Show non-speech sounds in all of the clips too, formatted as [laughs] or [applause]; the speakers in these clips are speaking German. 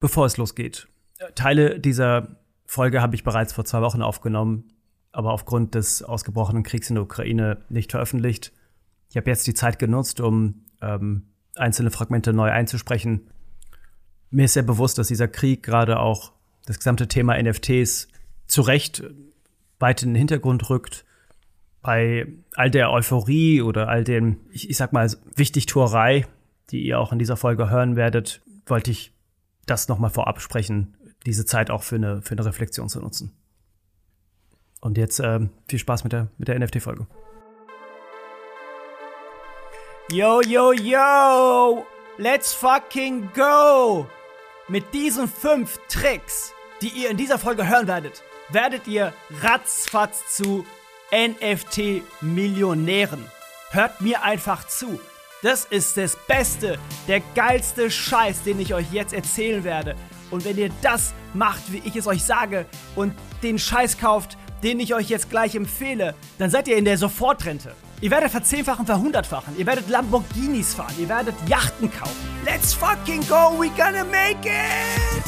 Bevor es losgeht, Teile dieser Folge habe ich bereits vor zwei Wochen aufgenommen, aber aufgrund des ausgebrochenen Kriegs in der Ukraine nicht veröffentlicht. Ich habe jetzt die Zeit genutzt, um ähm, einzelne Fragmente neu einzusprechen. Mir ist sehr bewusst, dass dieser Krieg gerade auch das gesamte Thema NFTs zu Recht weit in den Hintergrund rückt. Bei all der Euphorie oder all den, ich, ich sag mal, Wichtigtuerei, die ihr auch in dieser Folge hören werdet, wollte ich das nochmal vorab sprechen, diese Zeit auch für eine, für eine Reflexion zu nutzen. Und jetzt äh, viel Spaß mit der, mit der NFT-Folge. Yo, yo, yo! Let's fucking go! Mit diesen fünf Tricks, die ihr in dieser Folge hören werdet, werdet ihr ratzfatz zu NFT-Millionären. Hört mir einfach zu. Das ist das Beste, der geilste Scheiß, den ich euch jetzt erzählen werde. Und wenn ihr das macht, wie ich es euch sage, und den Scheiß kauft, den ich euch jetzt gleich empfehle, dann seid ihr in der Sofortrente. Ihr werdet verzehnfachen, verhundertfachen. Ihr werdet Lamborghinis fahren. Ihr werdet Yachten kaufen. Let's fucking go. We gonna make it.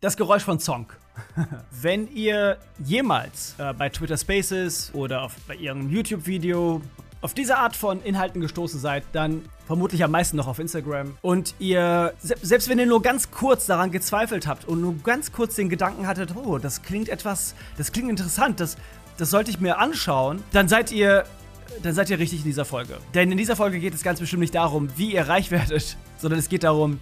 Das Geräusch von Song. [laughs] Wenn ihr jemals äh, bei Twitter Spaces oder auf, bei irgendeinem YouTube-Video auf diese Art von Inhalten gestoßen seid, dann vermutlich am meisten noch auf Instagram. Und ihr, selbst wenn ihr nur ganz kurz daran gezweifelt habt und nur ganz kurz den Gedanken hattet, oh, das klingt etwas, das klingt interessant, das, das sollte ich mir anschauen, dann seid ihr dann seid ihr richtig in dieser Folge. Denn in dieser Folge geht es ganz bestimmt nicht darum, wie ihr reich [laughs] werdet, sondern es geht darum,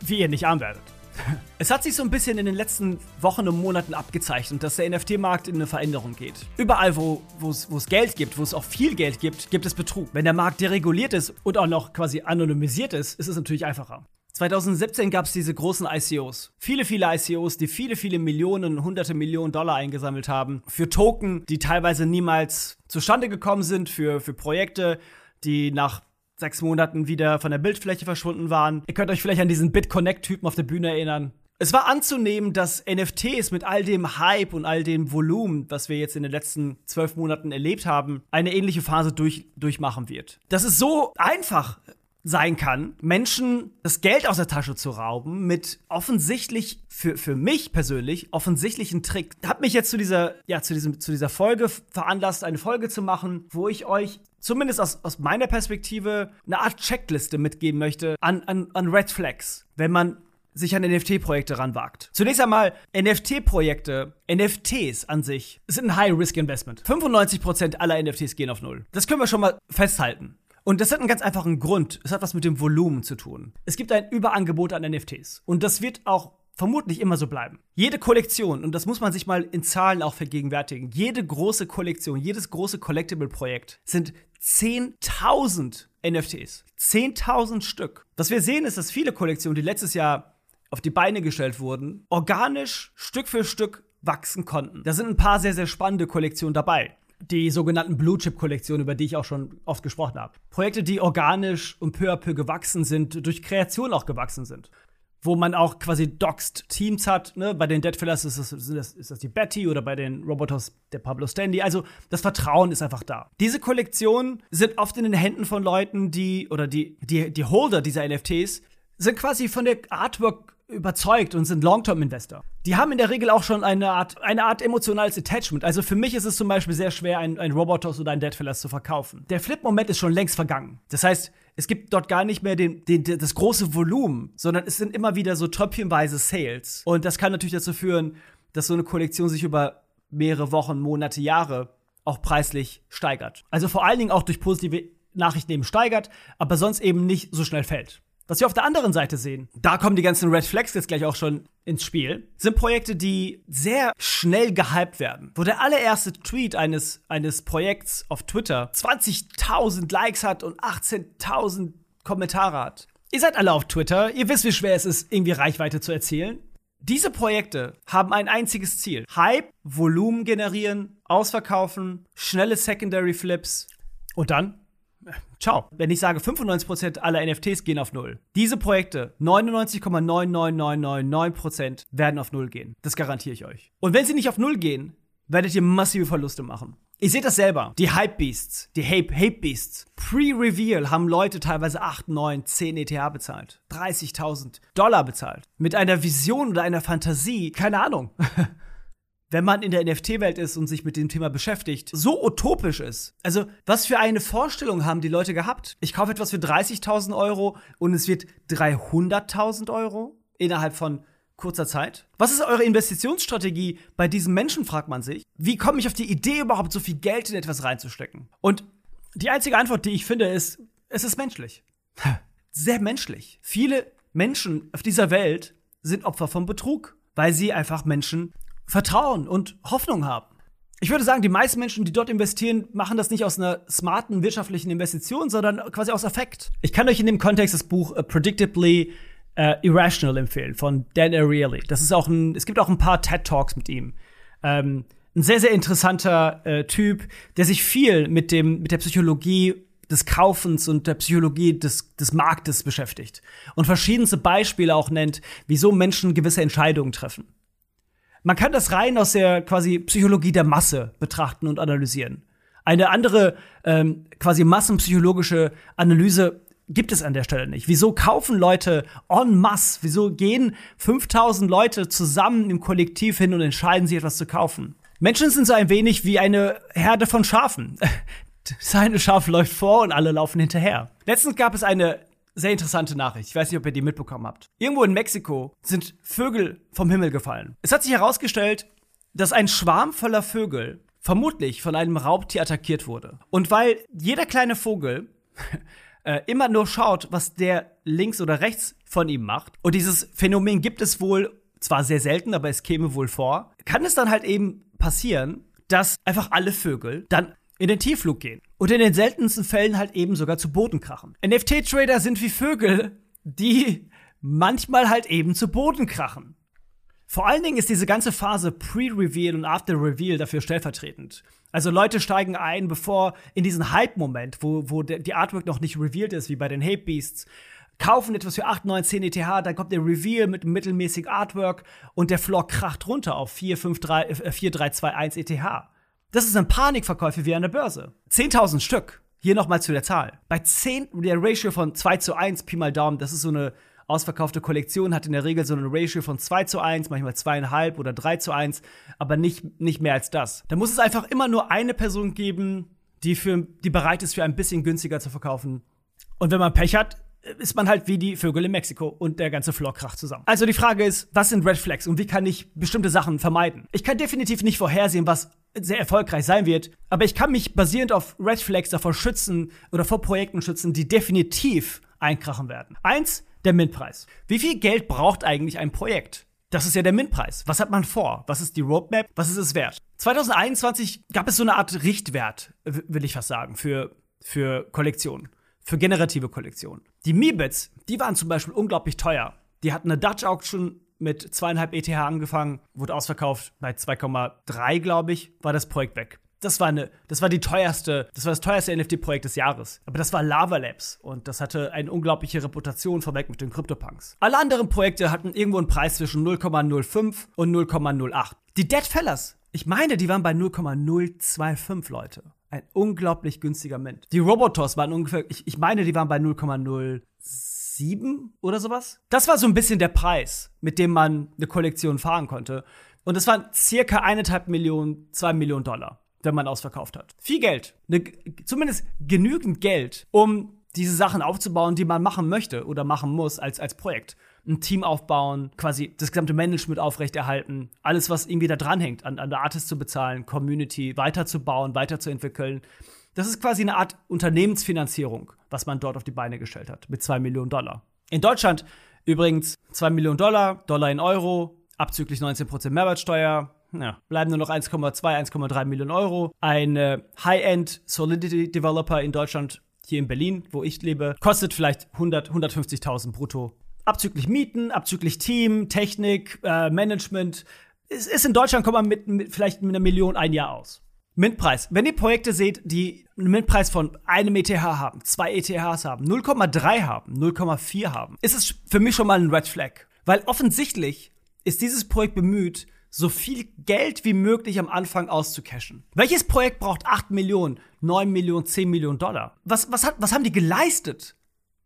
wie ihr nicht arm werdet. [laughs] Es hat sich so ein bisschen in den letzten Wochen und Monaten abgezeichnet, dass der NFT-Markt in eine Veränderung geht. Überall, wo es Geld gibt, wo es auch viel Geld gibt, gibt es Betrug. Wenn der Markt dereguliert ist und auch noch quasi anonymisiert ist, ist es natürlich einfacher. 2017 gab es diese großen ICOs. Viele, viele ICOs, die viele, viele Millionen, hunderte Millionen Dollar eingesammelt haben. Für Token, die teilweise niemals zustande gekommen sind, für, für Projekte, die nach sechs Monaten wieder von der Bildfläche verschwunden waren. Ihr könnt euch vielleicht an diesen BitConnect-Typen auf der Bühne erinnern. Es war anzunehmen, dass NFTs mit all dem Hype und all dem Volumen, was wir jetzt in den letzten zwölf Monaten erlebt haben, eine ähnliche Phase durch, durchmachen wird. Das ist so einfach sein kann, Menschen das Geld aus der Tasche zu rauben mit offensichtlich für, für mich persönlich offensichtlichen Trick. Hat mich jetzt zu dieser ja zu diesem zu dieser Folge veranlasst, eine Folge zu machen, wo ich euch zumindest aus, aus meiner Perspektive eine Art Checkliste mitgeben möchte an, an, an Red Flags, wenn man sich an NFT-Projekte ranwagt. Zunächst einmal, NFT-Projekte, NFTs an sich, sind ein High-Risk-Investment. 95% aller NFTs gehen auf Null. Das können wir schon mal festhalten. Und das hat einen ganz einfachen Grund. Es hat was mit dem Volumen zu tun. Es gibt ein Überangebot an NFTs. Und das wird auch vermutlich immer so bleiben. Jede Kollektion, und das muss man sich mal in Zahlen auch vergegenwärtigen, jede große Kollektion, jedes große Collectible-Projekt sind 10.000 NFTs. 10.000 Stück. Was wir sehen, ist, dass viele Kollektionen, die letztes Jahr auf die Beine gestellt wurden, organisch Stück für Stück wachsen konnten. Da sind ein paar sehr, sehr spannende Kollektionen dabei die sogenannten Blue Chip Kollektionen, über die ich auch schon oft gesprochen habe. Projekte, die organisch und peu à peu gewachsen sind, durch Kreation auch gewachsen sind. Wo man auch quasi doxed Teams hat. Ne? Bei den Deadfillers ist das, ist, das, die Betty oder bei den Robotos der Pablo Stanley. Also das Vertrauen ist einfach da. Diese Kollektionen sind oft in den Händen von Leuten, die, oder die, die, die Holder dieser NFTs, sind quasi von der Artwork überzeugt und sind Long-Term-Investor. Die haben in der Regel auch schon eine Art, eine Art emotionales Attachment. Also für mich ist es zum Beispiel sehr schwer, ein, ein Robotos oder ein Deadfillers zu verkaufen. Der Flip-Moment ist schon längst vergangen. Das heißt, es gibt dort gar nicht mehr den, den, das große Volumen, sondern es sind immer wieder so tröpfchenweise Sales. Und das kann natürlich dazu führen, dass so eine Kollektion sich über mehrere Wochen, Monate, Jahre auch preislich steigert. Also vor allen Dingen auch durch positive Nachrichten eben steigert, aber sonst eben nicht so schnell fällt. Was wir auf der anderen Seite sehen, da kommen die ganzen Red Flags jetzt gleich auch schon ins Spiel, sind Projekte, die sehr schnell gehypt werden. Wo der allererste Tweet eines, eines Projekts auf Twitter 20.000 Likes hat und 18.000 Kommentare hat. Ihr seid alle auf Twitter, ihr wisst, wie schwer es ist, irgendwie Reichweite zu erzielen. Diese Projekte haben ein einziges Ziel. Hype, Volumen generieren, ausverkaufen, schnelle Secondary Flips und dann Ciao. Wenn ich sage, 95% aller NFTs gehen auf Null. Diese Projekte, 99,99999% werden auf Null gehen. Das garantiere ich euch. Und wenn sie nicht auf Null gehen, werdet ihr massive Verluste machen. Ihr seht das selber. Die Hype Beasts, die Hate, Hate Beasts. Pre-Reveal haben Leute teilweise 8, 9, 10 ETH bezahlt. 30.000 Dollar bezahlt. Mit einer Vision oder einer Fantasie. Keine Ahnung. [laughs] wenn man in der NFT-Welt ist und sich mit dem Thema beschäftigt, so utopisch ist. Also, was für eine Vorstellung haben die Leute gehabt? Ich kaufe etwas für 30.000 Euro und es wird 300.000 Euro innerhalb von kurzer Zeit? Was ist eure Investitionsstrategie bei diesen Menschen, fragt man sich. Wie komme ich auf die Idee, überhaupt so viel Geld in etwas reinzustecken? Und die einzige Antwort, die ich finde, ist, es ist menschlich. [laughs] Sehr menschlich. Viele Menschen auf dieser Welt sind Opfer von Betrug, weil sie einfach Menschen vertrauen und Hoffnung haben. Ich würde sagen, die meisten Menschen, die dort investieren, machen das nicht aus einer smarten wirtschaftlichen Investition, sondern quasi aus Affekt. Ich kann euch in dem Kontext das Buch uh, Predictably uh, Irrational empfehlen von Dan Ariely. Das ist auch ein, es gibt auch ein paar TED Talks mit ihm. Ähm, ein sehr, sehr interessanter äh, Typ, der sich viel mit dem, mit der Psychologie des Kaufens und der Psychologie des, des Marktes beschäftigt und verschiedenste Beispiele auch nennt, wieso Menschen gewisse Entscheidungen treffen. Man kann das rein aus der quasi Psychologie der Masse betrachten und analysieren. Eine andere ähm, quasi massenpsychologische Analyse gibt es an der Stelle nicht. Wieso kaufen Leute en masse? Wieso gehen 5000 Leute zusammen im Kollektiv hin und entscheiden sich etwas zu kaufen? Menschen sind so ein wenig wie eine Herde von Schafen. [laughs] Seine Schaf läuft vor und alle laufen hinterher. Letztens gab es eine sehr interessante Nachricht. Ich weiß nicht, ob ihr die mitbekommen habt. Irgendwo in Mexiko sind Vögel vom Himmel gefallen. Es hat sich herausgestellt, dass ein Schwarm voller Vögel vermutlich von einem Raubtier attackiert wurde. Und weil jeder kleine Vogel [laughs] äh, immer nur schaut, was der links oder rechts von ihm macht, und dieses Phänomen gibt es wohl zwar sehr selten, aber es käme wohl vor, kann es dann halt eben passieren, dass einfach alle Vögel dann in den Tiefflug gehen. Und in den seltensten Fällen halt eben sogar zu Boden krachen. NFT-Trader sind wie Vögel, die manchmal halt eben zu Boden krachen. Vor allen Dingen ist diese ganze Phase Pre-Reveal und After-Reveal dafür stellvertretend. Also Leute steigen ein, bevor in diesen Hype-Moment, wo, wo die Artwork noch nicht revealed ist, wie bei den Hate Beasts, kaufen etwas für 8, 9, 10 ETH, dann kommt der Reveal mit mittelmäßig Artwork und der Floor kracht runter auf 4, 5, 3, 4, 3, 2, 1 ETH. Das sind Panikverkäufe wie an der Börse. 10.000 Stück. Hier nochmal zu der Zahl. Bei 10, der Ratio von 2 zu 1, Pi mal Daumen, das ist so eine ausverkaufte Kollektion, hat in der Regel so eine Ratio von 2 zu 1, manchmal 2,5 oder 3 zu 1, aber nicht, nicht mehr als das. Da muss es einfach immer nur eine Person geben, die, für, die bereit ist, für ein bisschen günstiger zu verkaufen. Und wenn man Pech hat, ist man halt wie die Vögel in Mexiko und der ganze Floor kracht zusammen. Also die Frage ist, was sind Red Flags und wie kann ich bestimmte Sachen vermeiden? Ich kann definitiv nicht vorhersehen, was sehr erfolgreich sein wird, aber ich kann mich basierend auf Red Flags davor schützen oder vor Projekten schützen, die definitiv einkrachen werden. Eins, der Mintpreis. Wie viel Geld braucht eigentlich ein Projekt? Das ist ja der Mintpreis. Was hat man vor? Was ist die Roadmap? Was ist es wert? 2021 gab es so eine Art Richtwert, will ich fast sagen, für, für Kollektionen für generative Kollektionen. Die Meebits, die waren zum Beispiel unglaublich teuer. Die hatten eine Dutch Auction mit zweieinhalb ETH angefangen, wurde ausverkauft bei 2,3, glaube ich, war das Projekt weg. Das war eine, das war die teuerste, das war das teuerste NFT-Projekt des Jahres. Aber das war Lava Labs und das hatte eine unglaubliche Reputation vorweg mit den CryptoPunks. Alle anderen Projekte hatten irgendwo einen Preis zwischen 0,05 und 0,08. Die Dead Fellas, ich meine, die waren bei 0,025 Leute ein unglaublich günstiger Mint. Die Robotos waren ungefähr, ich, ich meine, die waren bei 0,07 oder sowas. Das war so ein bisschen der Preis, mit dem man eine Kollektion fahren konnte. Und es waren circa eineinhalb Millionen, zwei Millionen Dollar, wenn man ausverkauft hat. Viel Geld. Ne, zumindest genügend Geld, um diese Sachen aufzubauen, die man machen möchte oder machen muss als, als Projekt ein Team aufbauen, quasi das gesamte Management aufrechterhalten, alles, was irgendwie da dranhängt, an, an der Artist zu bezahlen, Community weiterzubauen, weiterzuentwickeln. Das ist quasi eine Art Unternehmensfinanzierung, was man dort auf die Beine gestellt hat, mit zwei Millionen Dollar. In Deutschland übrigens zwei Millionen Dollar, Dollar in Euro, abzüglich 19% Mehrwertsteuer, ja, bleiben nur noch 1,2, 1,3 Millionen Euro. Ein äh, High-End Solidity Developer in Deutschland, hier in Berlin, wo ich lebe, kostet vielleicht 100, 150.000 brutto abzüglich Mieten, abzüglich Team, Technik, äh, Management. Es ist in Deutschland kommt man mit, mit vielleicht mit einer Million ein Jahr aus. Mintpreis. Wenn ihr Projekte seht, die einen Mintpreis von einem ETH haben, zwei ETHs haben, 0,3 haben, 0,4 haben, ist es für mich schon mal ein Red Flag. Weil offensichtlich ist dieses Projekt bemüht, so viel Geld wie möglich am Anfang auszucashen. Welches Projekt braucht 8 Millionen, 9 Millionen, 10 Millionen Dollar? Was, was, hat, was haben die geleistet,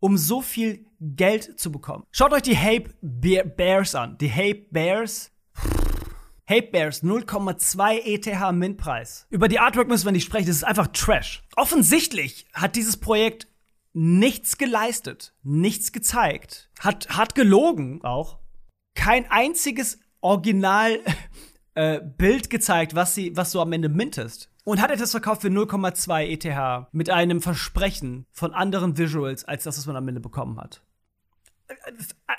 um so viel Geld zu bekommen? Schaut euch die Hape Bears an. Die Hape Bears. Hape Bears 0,2 ETH Mintpreis. Über die Artwork müssen wir nicht sprechen, das ist einfach Trash. Offensichtlich hat dieses Projekt nichts geleistet, nichts gezeigt, hat, hat gelogen auch, kein einziges Original [laughs] äh, Bild gezeigt, was sie, was du am Ende mintest. Und hat etwas verkauft für 0,2 ETH mit einem Versprechen von anderen Visuals als das, was man am Ende bekommen hat. Äh,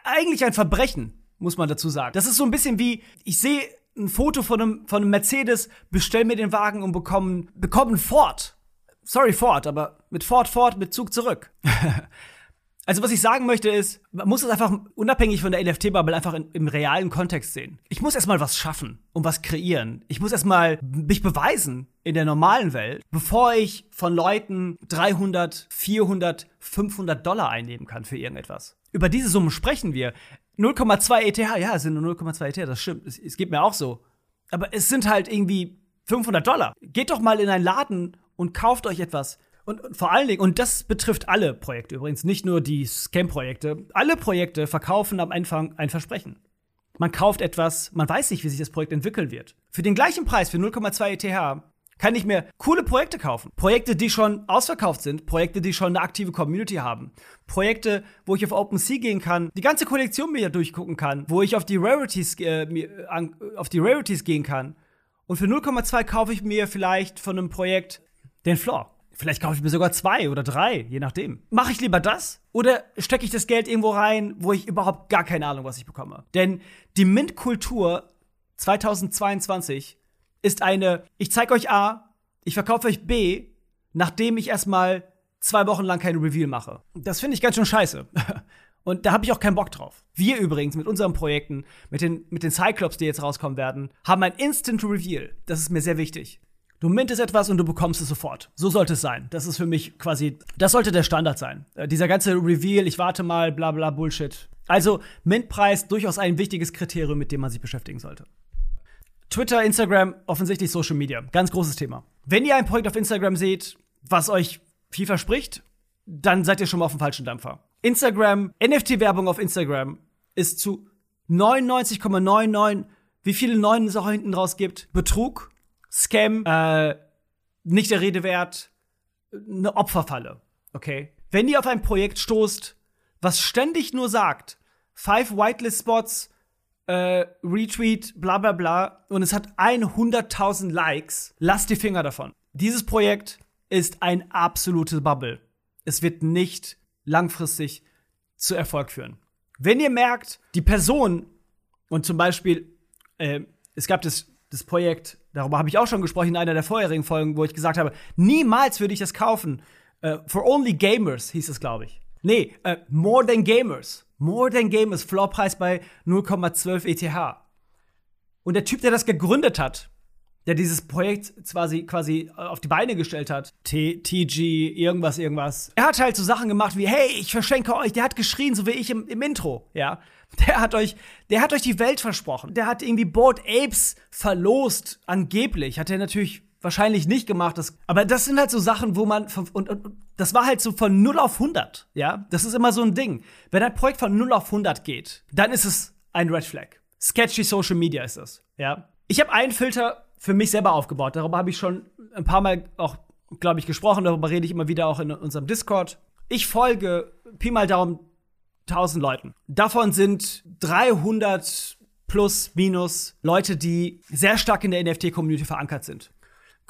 eigentlich ein Verbrechen, muss man dazu sagen. Das ist so ein bisschen wie, ich sehe ein Foto von einem, von einem Mercedes, bestell mir den Wagen und bekomme bekomm einen Ford. Sorry, Ford, aber mit Ford, Ford, mit Zug zurück. [laughs] Also was ich sagen möchte ist, man muss es einfach unabhängig von der NFT-Bubble einfach in, im realen Kontext sehen. Ich muss erstmal was schaffen und was kreieren. Ich muss erstmal mich beweisen in der normalen Welt, bevor ich von Leuten 300, 400, 500 Dollar einnehmen kann für irgendetwas. Über diese Summe sprechen wir. 0,2 ETH, ja, es sind nur 0,2 ETH, das stimmt. Es, es geht mir auch so. Aber es sind halt irgendwie 500 Dollar. Geht doch mal in einen Laden und kauft euch etwas und, und, vor allen Dingen, und das betrifft alle Projekte übrigens, nicht nur die Scam-Projekte, alle Projekte verkaufen am Anfang ein Versprechen. Man kauft etwas, man weiß nicht, wie sich das Projekt entwickeln wird. Für den gleichen Preis, für 0,2 ETH, kann ich mir coole Projekte kaufen. Projekte, die schon ausverkauft sind, Projekte, die schon eine aktive Community haben. Projekte, wo ich auf OpenSea gehen kann, die ganze Kollektion mir durchgucken kann, wo ich auf die Rarities, äh, auf die Rarities gehen kann. Und für 0,2 kaufe ich mir vielleicht von einem Projekt den Floor. Vielleicht kaufe ich mir sogar zwei oder drei, je nachdem. Mache ich lieber das oder stecke ich das Geld irgendwo rein, wo ich überhaupt gar keine Ahnung, was ich bekomme? Denn die Mint-Kultur 2022 ist eine, ich zeige euch A, ich verkaufe euch B, nachdem ich erstmal zwei Wochen lang kein Reveal mache. Das finde ich ganz schön scheiße. [laughs] Und da habe ich auch keinen Bock drauf. Wir übrigens mit unseren Projekten, mit den, mit den Cyclops, die jetzt rauskommen werden, haben ein Instant Reveal. Das ist mir sehr wichtig. Du mintest etwas und du bekommst es sofort. So sollte es sein. Das ist für mich quasi, das sollte der Standard sein. Äh, dieser ganze Reveal, ich warte mal, bla bla Bullshit. Also Mintpreis durchaus ein wichtiges Kriterium, mit dem man sich beschäftigen sollte. Twitter, Instagram, offensichtlich Social Media. Ganz großes Thema. Wenn ihr ein Projekt auf Instagram seht, was euch viel verspricht, dann seid ihr schon mal auf dem falschen Dampfer. Instagram, NFT-Werbung auf Instagram ist zu 99,99, wie viele Neunen es auch hinten raus gibt, Betrug Scam, äh, nicht der Rede wert, eine Opferfalle. Okay? Wenn ihr auf ein Projekt stoßt, was ständig nur sagt, five Whitelist Spots, äh, Retweet, bla bla bla, und es hat 100.000 Likes, lasst die Finger davon. Dieses Projekt ist ein absolutes Bubble. Es wird nicht langfristig zu Erfolg führen. Wenn ihr merkt, die Person, und zum Beispiel, äh, es gab das, das Projekt darüber habe ich auch schon gesprochen in einer der vorherigen Folgen, wo ich gesagt habe, niemals würde ich das kaufen. Uh, for only gamers hieß es, glaube ich. Nee, uh, more than gamers. More than gamers, Floorpreis bei 0,12 ETH. Und der Typ, der das gegründet hat, der dieses Projekt quasi, quasi auf die Beine gestellt hat, T TG, irgendwas, irgendwas. Er hat halt so Sachen gemacht wie, hey, ich verschenke euch, der hat geschrien, so wie ich im, im Intro, ja. Der hat euch, der hat euch die Welt versprochen. Der hat irgendwie Board Apes verlost, angeblich. Hat er natürlich wahrscheinlich nicht gemacht. Das, aber das sind halt so Sachen, wo man und, und das war halt so von 0 auf 100, ja? Das ist immer so ein Ding. Wenn ein Projekt von 0 auf 100 geht, dann ist es ein Red Flag. Sketchy Social Media ist das, ja? Ich habe einen Filter für mich selber aufgebaut. Darüber habe ich schon ein paar Mal auch, glaube ich, gesprochen. Darüber rede ich immer wieder auch in unserem Discord. Ich folge Pi mal Daumen 1000 Leuten. Davon sind 300 plus minus Leute, die sehr stark in der NFT-Community verankert sind.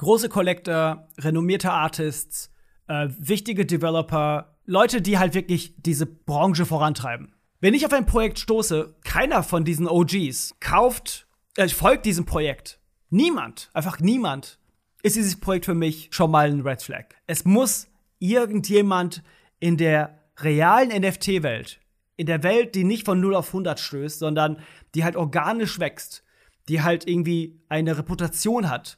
Große Collector, renommierte Artists, äh, wichtige Developer, Leute, die halt wirklich diese Branche vorantreiben. Wenn ich auf ein Projekt stoße, keiner von diesen OGs kauft, äh, folgt diesem Projekt. Niemand, einfach niemand, ist dieses Projekt für mich schon mal ein Red Flag. Es muss irgendjemand in der realen NFT-Welt in der Welt, die nicht von 0 auf 100 stößt, sondern die halt organisch wächst, die halt irgendwie eine Reputation hat,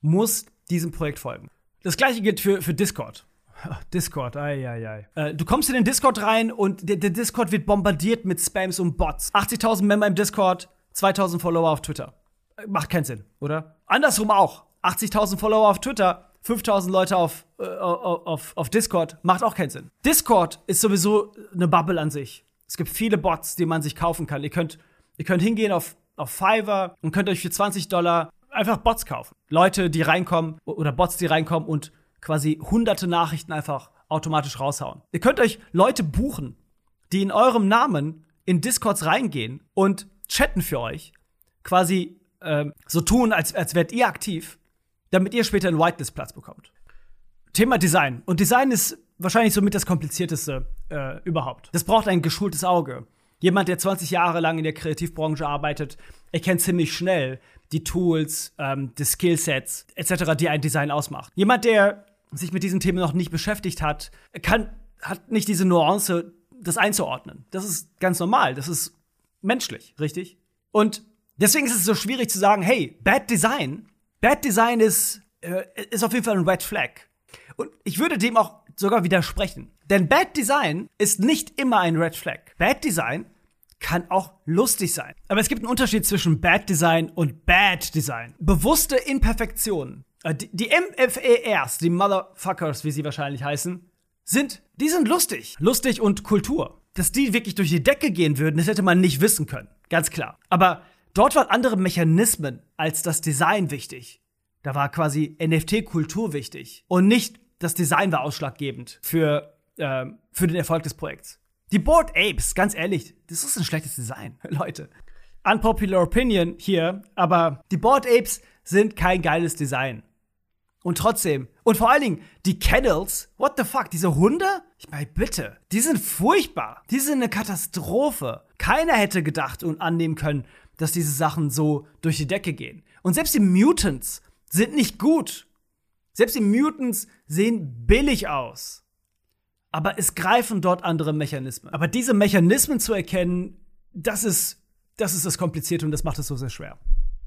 muss diesem Projekt folgen. Das gleiche gilt für, für Discord. [laughs] Discord, ei, ei, ei. Äh, du kommst in den Discord rein und der, der Discord wird bombardiert mit Spams und Bots. 80.000 Member im Discord, 2.000 Follower auf Twitter. Macht keinen Sinn, oder? Andersrum auch. 80.000 Follower auf Twitter, 5.000 Leute auf, äh, auf, auf Discord, macht auch keinen Sinn. Discord ist sowieso eine Bubble an sich. Es gibt viele Bots, die man sich kaufen kann. Ihr könnt, ihr könnt hingehen auf, auf Fiverr und könnt euch für 20 Dollar einfach Bots kaufen. Leute, die reinkommen oder Bots, die reinkommen und quasi hunderte Nachrichten einfach automatisch raushauen. Ihr könnt euch Leute buchen, die in eurem Namen in Discords reingehen und chatten für euch, quasi äh, so tun, als, als wärt ihr aktiv, damit ihr später einen Whitelist-Platz bekommt. Thema Design. Und Design ist wahrscheinlich somit das komplizierteste äh, überhaupt. Das braucht ein geschultes Auge. Jemand, der 20 Jahre lang in der Kreativbranche arbeitet, erkennt ziemlich schnell die Tools, ähm, die Skillsets etc., die ein Design ausmacht. Jemand, der sich mit diesen Themen noch nicht beschäftigt hat, kann, hat nicht diese Nuance, das einzuordnen. Das ist ganz normal. Das ist menschlich, richtig? Und deswegen ist es so schwierig zu sagen, hey, Bad Design, Bad Design ist, äh, ist auf jeden Fall ein Red Flag. Und ich würde dem auch sogar widersprechen. Denn Bad Design ist nicht immer ein Red Flag. Bad Design kann auch lustig sein. Aber es gibt einen Unterschied zwischen Bad Design und Bad Design. Bewusste Imperfektionen. Äh, die, die MFERs, die Motherfuckers, wie sie wahrscheinlich heißen, sind, die sind lustig. Lustig und Kultur. Dass die wirklich durch die Decke gehen würden, das hätte man nicht wissen können. Ganz klar. Aber dort waren andere Mechanismen als das Design wichtig. Da war quasi NFT-Kultur wichtig. Und nicht das Design war ausschlaggebend für, äh, für den Erfolg des Projekts. Die Board Apes, ganz ehrlich, das ist ein schlechtes Design, [laughs] Leute. Unpopular Opinion hier, aber die Board Apes sind kein geiles Design. Und trotzdem, und vor allen Dingen, die Kennels, what the fuck, diese Hunde? Ich meine, bitte, die sind furchtbar. Die sind eine Katastrophe. Keiner hätte gedacht und annehmen können, dass diese Sachen so durch die Decke gehen. Und selbst die Mutants sind nicht gut. Selbst die Mutants sehen billig aus. Aber es greifen dort andere Mechanismen. Aber diese Mechanismen zu erkennen, das ist, das ist das Komplizierte und das macht es so sehr schwer.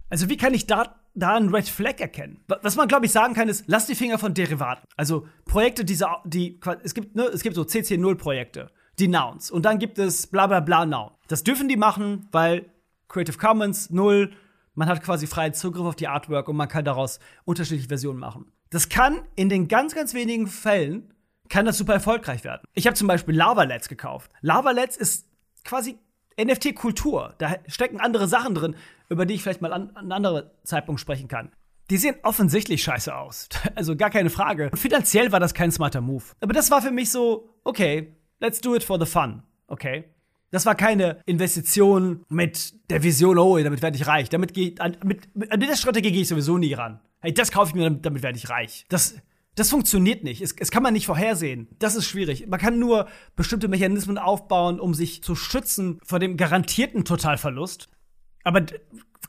Also wie kann ich da, da einen Red Flag erkennen? Was man, glaube ich, sagen kann, ist, lass die Finger von Derivaten. Also Projekte, diese, die, es gibt, ne, es gibt so CC0-Projekte, die Nouns. Und dann gibt es bla bla bla Noun. Das dürfen die machen, weil Creative Commons 0, man hat quasi freien Zugriff auf die Artwork und man kann daraus unterschiedliche Versionen machen. Das kann in den ganz, ganz wenigen Fällen kann das super erfolgreich werden. Ich habe zum Beispiel Lavalets gekauft. Lavalets ist quasi NFT-Kultur. Da stecken andere Sachen drin, über die ich vielleicht mal an, an einem anderen Zeitpunkt sprechen kann. Die sehen offensichtlich scheiße aus. [laughs] Also gar keine Frage. Und finanziell war das kein smarter Move. Aber das war für mich so, okay, let's do it for the fun. Okay. Das war keine Investition mit der Vision, oh, damit werde ich reich. Damit gehe an, mit, an dieser Strategie gehe ich sowieso nie ran. Hey, das kaufe ich mir, damit, damit werde ich reich. Das, das funktioniert nicht. Es, es kann man nicht vorhersehen. Das ist schwierig. Man kann nur bestimmte Mechanismen aufbauen, um sich zu schützen vor dem garantierten Totalverlust. Aber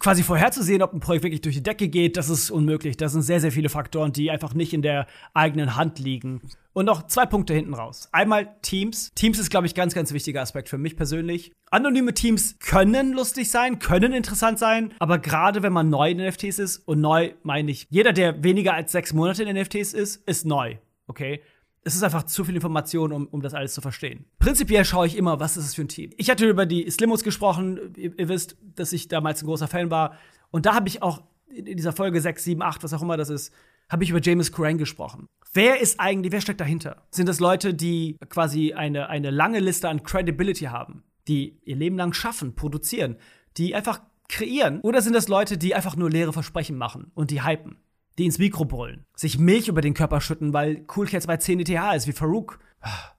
quasi vorherzusehen, ob ein Projekt wirklich durch die Decke geht, das ist unmöglich. Das sind sehr, sehr viele Faktoren, die einfach nicht in der eigenen Hand liegen. Und noch zwei Punkte hinten raus. Einmal Teams. Teams ist, glaube ich, ganz, ganz wichtiger Aspekt für mich persönlich. Anonyme Teams können lustig sein, können interessant sein, aber gerade wenn man neu in NFTs ist, und neu meine ich, jeder, der weniger als sechs Monate in NFTs ist, ist neu. Okay? Es ist einfach zu viel Information, um, um das alles zu verstehen. Prinzipiell schaue ich immer, was ist es für ein Team. Ich hatte über die Slimmos gesprochen. Ihr, ihr wisst, dass ich damals ein großer Fan war. Und da habe ich auch in dieser Folge 6, 7, 8, was auch immer das ist, habe ich über James Curran gesprochen. Wer ist eigentlich, wer steckt dahinter? Sind das Leute, die quasi eine, eine lange Liste an Credibility haben, die ihr Leben lang schaffen, produzieren, die einfach kreieren? Oder sind das Leute, die einfach nur leere Versprechen machen und die hypen? Die ins Mikro brüllen, sich Milch über den Körper schütten, weil Cool bei 10 ETH ist, wie Farouk.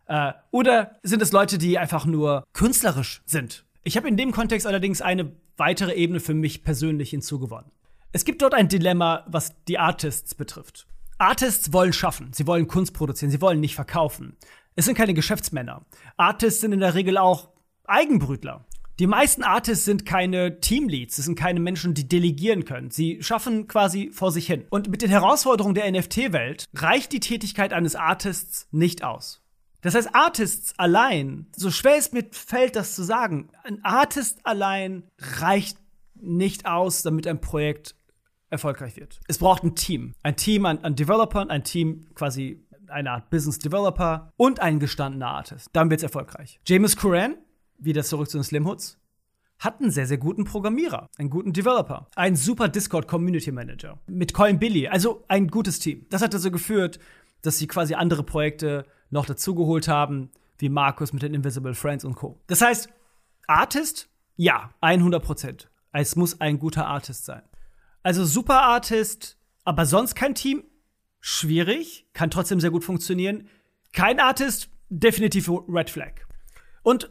Äh, oder sind es Leute, die einfach nur künstlerisch sind? Ich habe in dem Kontext allerdings eine weitere Ebene für mich persönlich hinzugewonnen. Es gibt dort ein Dilemma, was die Artists betrifft. Artists wollen schaffen, sie wollen Kunst produzieren, sie wollen nicht verkaufen. Es sind keine Geschäftsmänner. Artists sind in der Regel auch Eigenbrütler. Die meisten Artists sind keine Teamleads, das sind keine Menschen, die delegieren können. Sie schaffen quasi vor sich hin. Und mit den Herausforderungen der NFT-Welt reicht die Tätigkeit eines Artists nicht aus. Das heißt, Artists allein, so schwer es mir fällt, das zu sagen, ein Artist allein reicht nicht aus, damit ein Projekt erfolgreich wird. Es braucht ein Team. Ein Team an, an Developern, ein Team quasi eine Art Business Developer und ein gestandener Artist. Dann wird es erfolgreich. James Curran wieder zurück zu den Slim Hoods, hat einen sehr, sehr guten Programmierer, einen guten Developer, einen super Discord Community Manager mit Colin Billy, also ein gutes Team. Das hat dazu geführt, dass sie quasi andere Projekte noch dazugeholt haben, wie Markus mit den Invisible Friends und Co. Das heißt, Artist, ja, 100 Prozent. Es muss ein guter Artist sein. Also super Artist, aber sonst kein Team, schwierig, kann trotzdem sehr gut funktionieren. Kein Artist, definitiv Red Flag. Und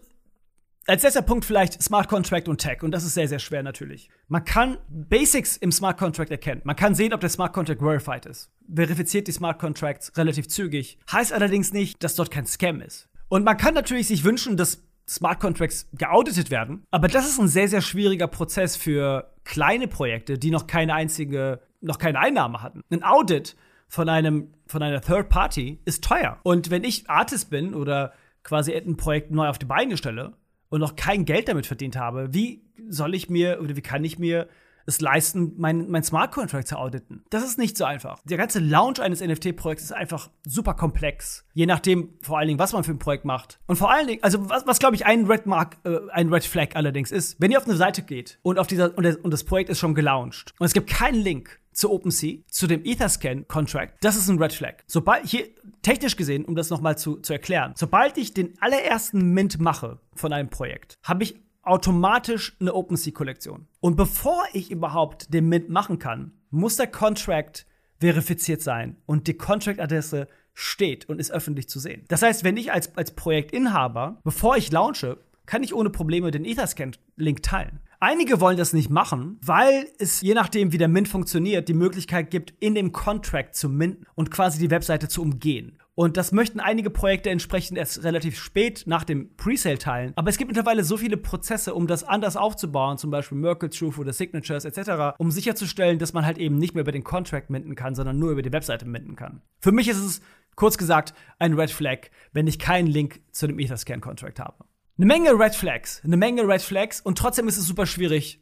als letzter Punkt vielleicht Smart Contract und Tech. Und das ist sehr, sehr schwer natürlich. Man kann Basics im Smart Contract erkennen. Man kann sehen, ob der Smart Contract verified ist. Verifiziert die Smart Contracts relativ zügig. Heißt allerdings nicht, dass dort kein Scam ist. Und man kann natürlich sich wünschen, dass Smart Contracts geauditet werden. Aber das ist ein sehr, sehr schwieriger Prozess für kleine Projekte, die noch keine einzige, noch keine Einnahme hatten. Ein Audit von einem, von einer Third Party ist teuer. Und wenn ich Artist bin oder quasi ein Projekt neu auf die Beine stelle, und noch kein Geld damit verdient habe, wie soll ich mir oder wie kann ich mir es leisten, mein, mein Smart Contract zu auditen. Das ist nicht so einfach. Der ganze Launch eines NFT-Projekts ist einfach super komplex. Je nachdem, vor allen Dingen, was man für ein Projekt macht. Und vor allen Dingen, also was, was glaube ich, ein Red Mark, äh, ein Red Flag allerdings ist, wenn ihr auf eine Seite geht und auf dieser, und das, und das Projekt ist schon gelauncht und es gibt keinen Link zu OpenSea, zu dem Etherscan-Contract, das ist ein Red Flag. Sobald, hier, technisch gesehen, um das nochmal zu, zu erklären, sobald ich den allerersten Mint mache von einem Projekt, habe ich automatisch eine OpenSea-Kollektion. Und bevor ich überhaupt den Mint machen kann, muss der Contract verifiziert sein und die Contract-Adresse steht und ist öffentlich zu sehen. Das heißt, wenn ich als, als Projektinhaber, bevor ich launche, kann ich ohne Probleme den Etherscan-Link teilen. Einige wollen das nicht machen, weil es je nachdem, wie der Mint funktioniert, die Möglichkeit gibt, in dem Contract zu minten und quasi die Webseite zu umgehen. Und das möchten einige Projekte entsprechend erst relativ spät nach dem Presale teilen. Aber es gibt mittlerweile so viele Prozesse, um das anders aufzubauen, zum Beispiel Merkle Truth oder Signatures etc., um sicherzustellen, dass man halt eben nicht mehr über den Contract minten kann, sondern nur über die Webseite minten kann. Für mich ist es kurz gesagt ein Red Flag, wenn ich keinen Link zu dem Etherscan-Contract habe. Eine Menge Red Flags, eine Menge Red Flags und trotzdem ist es super schwierig.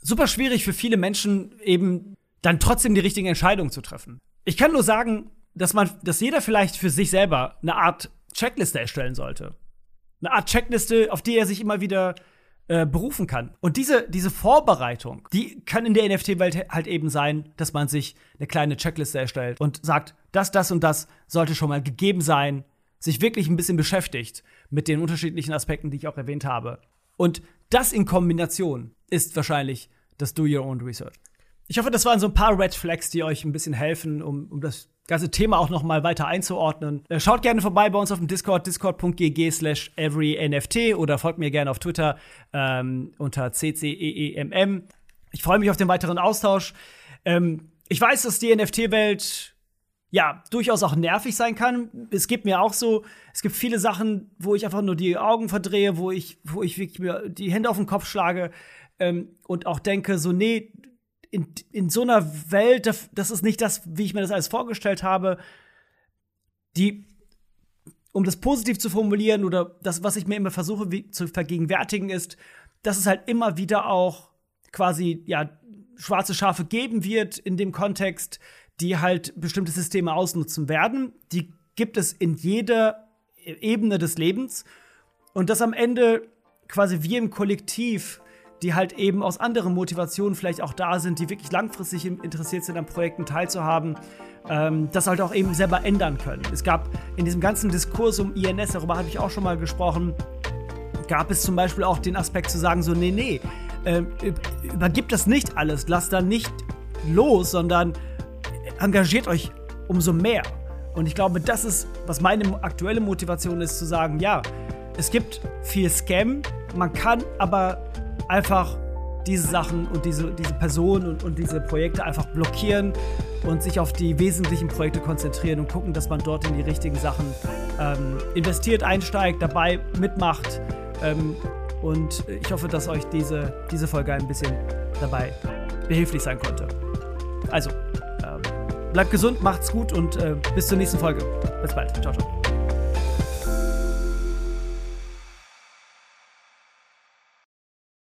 Super schwierig für viele Menschen eben dann trotzdem die richtigen Entscheidungen zu treffen. Ich kann nur sagen, dass man, dass jeder vielleicht für sich selber eine Art Checkliste erstellen sollte. Eine Art Checkliste, auf die er sich immer wieder äh, berufen kann. Und diese, diese Vorbereitung, die kann in der NFT-Welt halt eben sein, dass man sich eine kleine Checkliste erstellt und sagt, das, das und das sollte schon mal gegeben sein, sich wirklich ein bisschen beschäftigt mit den unterschiedlichen Aspekten, die ich auch erwähnt habe. Und das in Kombination ist wahrscheinlich das Do Your Own Research. Ich hoffe, das waren so ein paar Red Flags, die euch ein bisschen helfen, um, um das ganze Thema auch noch mal weiter einzuordnen. Äh, schaut gerne vorbei bei uns auf dem Discord, discord.gg slash everynft oder folgt mir gerne auf Twitter ähm, unter cceemm. Ich freue mich auf den weiteren Austausch. Ähm, ich weiß, dass die NFT-Welt ja, durchaus auch nervig sein kann. Es gibt mir auch so, es gibt viele Sachen, wo ich einfach nur die Augen verdrehe, wo ich, wo ich wirklich mir die Hände auf den Kopf schlage ähm, und auch denke, so, nee, in, in so einer Welt, das ist nicht das, wie ich mir das alles vorgestellt habe. Die, um das positiv zu formulieren oder das, was ich mir immer versuche wie, zu vergegenwärtigen, ist, dass es halt immer wieder auch quasi, ja, schwarze Schafe geben wird in dem Kontext, die halt bestimmte Systeme ausnutzen werden. Die gibt es in jeder Ebene des Lebens. Und dass am Ende quasi wir im Kollektiv, die halt eben aus anderen Motivationen vielleicht auch da sind, die wirklich langfristig interessiert sind, an Projekten teilzuhaben, ähm, das halt auch eben selber ändern können. Es gab in diesem ganzen Diskurs um INS, darüber habe ich auch schon mal gesprochen, gab es zum Beispiel auch den Aspekt zu sagen, so, nee, nee, äh, übergibt das nicht alles, lasst da nicht los, sondern engagiert euch umso mehr. Und ich glaube, das ist, was meine aktuelle Motivation ist, zu sagen, ja, es gibt viel Scam, man kann aber einfach diese Sachen und diese, diese Personen und, und diese Projekte einfach blockieren und sich auf die wesentlichen Projekte konzentrieren und gucken, dass man dort in die richtigen Sachen ähm, investiert, einsteigt, dabei mitmacht. Ähm, und ich hoffe, dass euch diese, diese Folge ein bisschen dabei behilflich sein konnte. Also, Bleibt gesund, macht's gut und äh, bis zur nächsten Folge. Bis bald. Ciao, ciao.